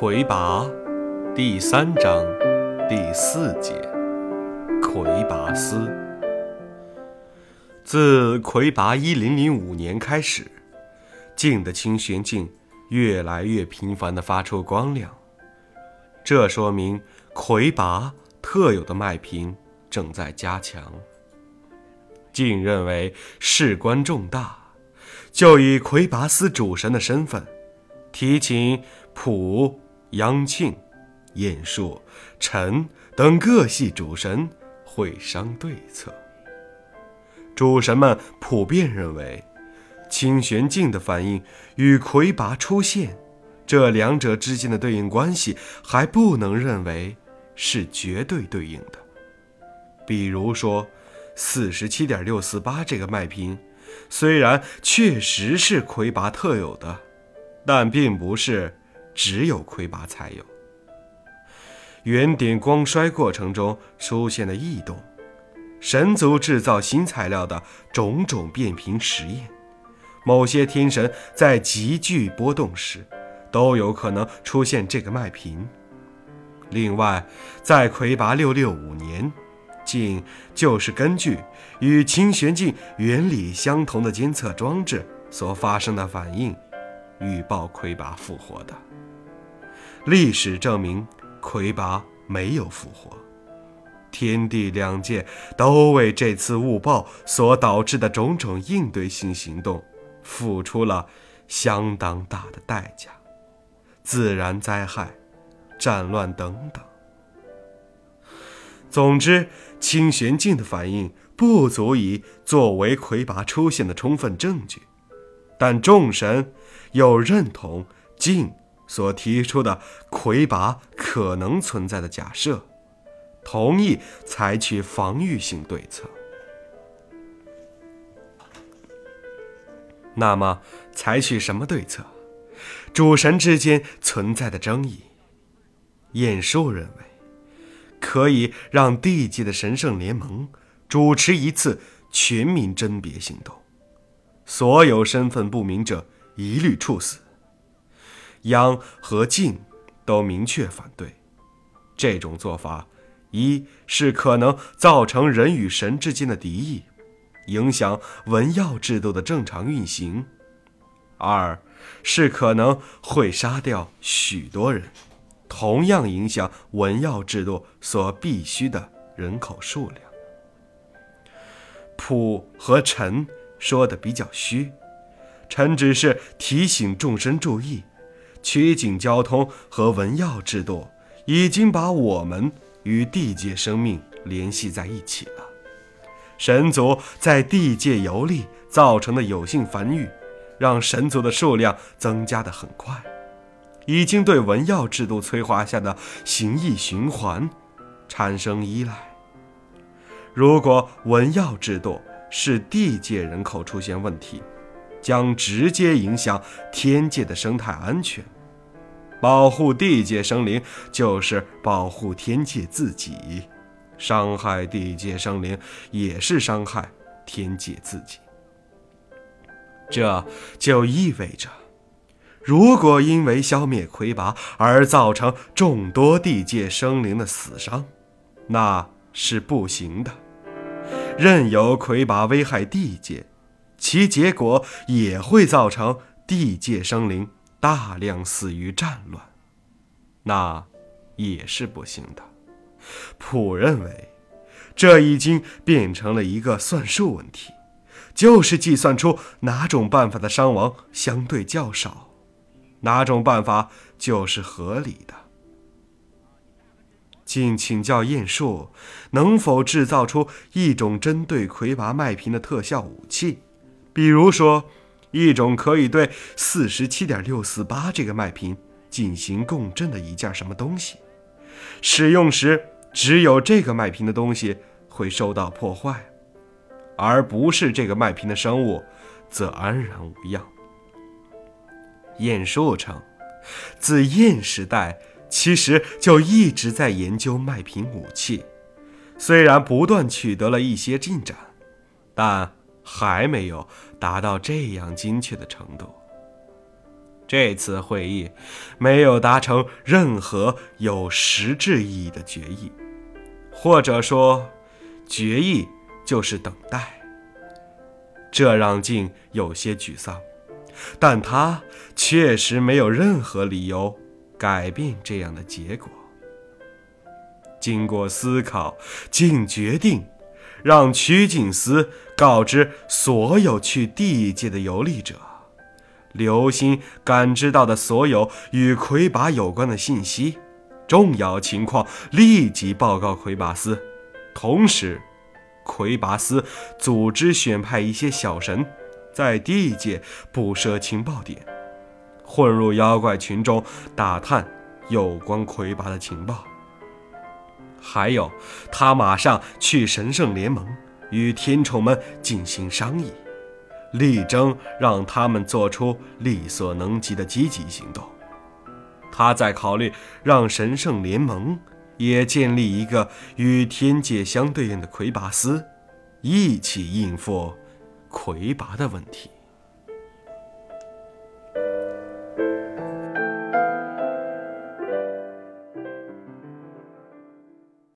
魁拔第三章第四节魁拔斯。自魁拔一零零五年开始，镜的清玄镜越来越频繁地发出光亮，这说明魁拔特有的脉频正在加强。镜认为事关重大，就以魁拔斯主神的身份，提请普。央庆、晏殊、陈等各系主神会商对策。主神们普遍认为，清玄镜的反应与魁拔出现这两者之间的对应关系还不能认为是绝对对应的。比如说，四十七点六四八这个脉频，虽然确实是魁拔特有的，但并不是。只有魁拔才有。原点光衰过程中出现的异动，神族制造新材料的种种变频实验，某些天神在急剧波动时，都有可能出现这个脉频。另外，在魁拔六六五年，镜就是根据与清玄镜原理相同的监测装置所发生的反应，预报魁拔复活的。历史证明，魁拔没有复活。天地两界都为这次误报所导致的种种应对性行动，付出了相当大的代价，自然灾害、战乱等等。总之，清玄镜的反应不足以作为魁拔出现的充分证据，但众神又认同镜。所提出的魁拔可能存在的假设，同意采取防御性对策。那么，采取什么对策？主神之间存在的争议。晏殊认为，可以让地界的神圣联盟主持一次全民甄别行动，所有身份不明者一律处死。央和晋都明确反对这种做法，一是可能造成人与神之间的敌意，影响文耀制度的正常运行；二是可能会杀掉许多人，同样影响文耀制度所必须的人口数量。普和臣说的比较虚，臣只是提醒众生注意。曲颈交通和文耀制度已经把我们与地界生命联系在一起了。神族在地界游历造成的有性繁育，让神族的数量增加的很快，已经对文耀制度催化下的形意循环产生依赖。如果文耀制度是地界人口出现问题，将直接影响天界的生态安全。保护地界生灵，就是保护天界自己；伤害地界生灵，也是伤害天界自己。这就意味着，如果因为消灭魁拔而造成众多地界生灵的死伤，那是不行的。任由魁拔危害地界。其结果也会造成地界生灵大量死于战乱，那也是不行的。普认为，这已经变成了一个算术问题，就是计算出哪种办法的伤亡相对较少，哪种办法就是合理的。竟请教晏殊，能否制造出一种针对魁拔麦频的特效武器？比如说，一种可以对四十七点六四八这个脉频进行共振的一件什么东西，使用时只有这个脉频的东西会受到破坏，而不是这个脉频的生物则安然无恙。晏殊称，自燕时代其实就一直在研究脉频武器，虽然不断取得了一些进展，但。还没有达到这样精确的程度。这次会议没有达成任何有实质意义的决议，或者说，决议就是等待。这让静有些沮丧，但他确实没有任何理由改变这样的结果。经过思考，竟决定让曲景思告知所有去地界的游历者，刘星感知到的所有与魁拔有关的信息、重要情况，立即报告魁拔斯。同时，魁拔斯组织选派一些小神，在地界布设情报点，混入妖怪群中打探有关魁拔的情报。还有，他马上去神圣联盟与天宠们进行商议，力争让他们做出力所能及的积极行动。他在考虑让神圣联盟也建立一个与天界相对应的魁拔斯，一起应付魁拔的问题。